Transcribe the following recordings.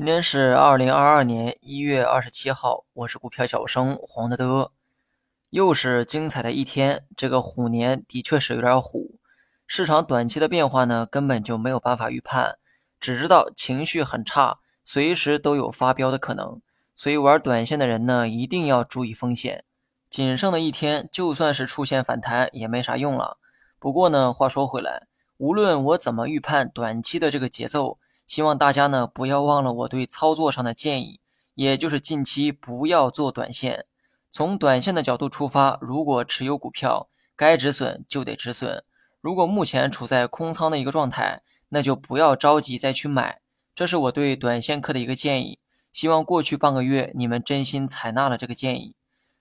今天是二零二二年一月二十七号，我是股票小生黄德德，又是精彩的一天。这个虎年的确是有点虎，市场短期的变化呢，根本就没有办法预判，只知道情绪很差，随时都有发飙的可能。所以玩短线的人呢，一定要注意风险。仅剩的一天，就算是出现反弹也没啥用了。不过呢，话说回来，无论我怎么预判短期的这个节奏。希望大家呢不要忘了我对操作上的建议，也就是近期不要做短线。从短线的角度出发，如果持有股票该止损就得止损。如果目前处在空仓的一个状态，那就不要着急再去买。这是我对短线客的一个建议。希望过去半个月你们真心采纳了这个建议。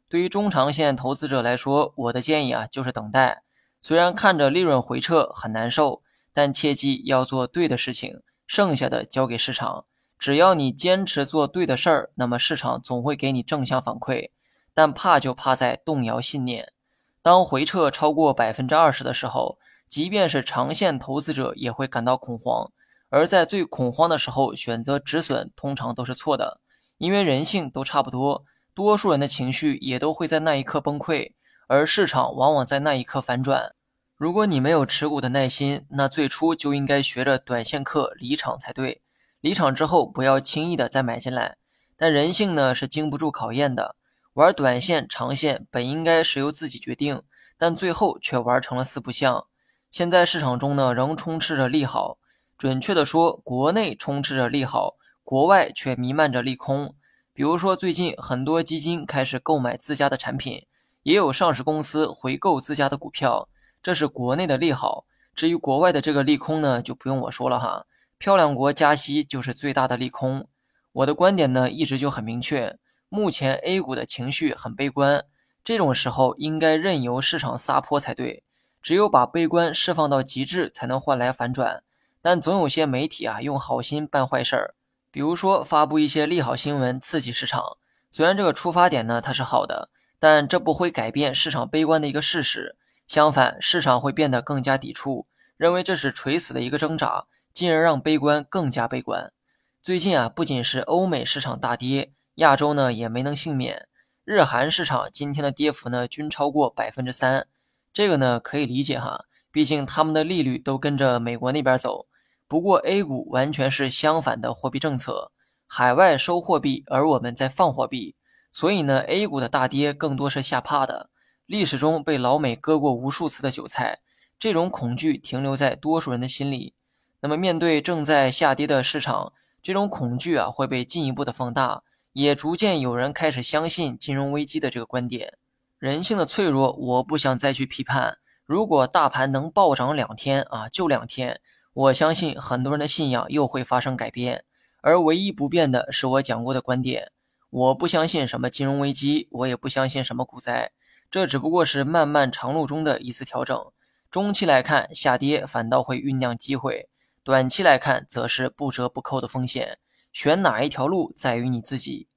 对于中长线投资者来说，我的建议啊就是等待。虽然看着利润回撤很难受，但切记要做对的事情。剩下的交给市场，只要你坚持做对的事儿，那么市场总会给你正向反馈。但怕就怕在动摇信念。当回撤超过百分之二十的时候，即便是长线投资者也会感到恐慌。而在最恐慌的时候选择止损，通常都是错的，因为人性都差不多，多数人的情绪也都会在那一刻崩溃，而市场往往在那一刻反转。如果你没有持股的耐心，那最初就应该学着短线客离场才对。离场之后，不要轻易的再买进来。但人性呢是经不住考验的，玩短线、长线本应该是由自己决定，但最后却玩成了四不像。现在市场中呢仍充斥着利好，准确的说，国内充斥着利好，国外却弥漫着利空。比如说，最近很多基金开始购买自家的产品，也有上市公司回购自家的股票。这是国内的利好，至于国外的这个利空呢，就不用我说了哈。漂亮国加息就是最大的利空。我的观点呢，一直就很明确。目前 A 股的情绪很悲观，这种时候应该任由市场撒泼才对。只有把悲观释放到极致，才能换来反转。但总有些媒体啊，用好心办坏事儿，比如说发布一些利好新闻，刺激市场。虽然这个出发点呢，它是好的，但这不会改变市场悲观的一个事实。相反，市场会变得更加抵触，认为这是垂死的一个挣扎，进而让悲观更加悲观。最近啊，不仅是欧美市场大跌，亚洲呢也没能幸免。日韩市场今天的跌幅呢均超过百分之三，这个呢可以理解哈，毕竟他们的利率都跟着美国那边走。不过 A 股完全是相反的货币政策，海外收货币，而我们在放货币，所以呢 A 股的大跌更多是吓怕的。历史中被老美割过无数次的韭菜，这种恐惧停留在多数人的心里。那么，面对正在下跌的市场，这种恐惧啊会被进一步的放大，也逐渐有人开始相信金融危机的这个观点。人性的脆弱，我不想再去批判。如果大盘能暴涨两天啊，就两天，我相信很多人的信仰又会发生改变。而唯一不变的是我讲过的观点：我不相信什么金融危机，我也不相信什么股灾。这只不过是漫漫长路中的一次调整，中期来看下跌反倒会酝酿机会，短期来看则是不折不扣的风险。选哪一条路在于你自己。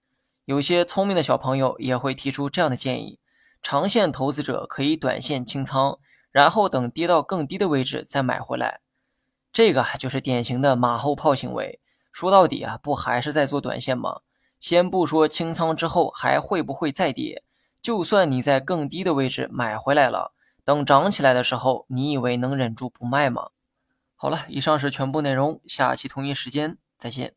有些聪明的小朋友也会提出这样的建议：长线投资者可以短线清仓，然后等跌到更低的位置再买回来。这个就是典型的马后炮行为。说到底啊，不还是在做短线吗？先不说清仓之后还会不会再跌。就算你在更低的位置买回来了，等涨起来的时候，你以为能忍住不卖吗？好了，以上是全部内容，下期同一时间再见。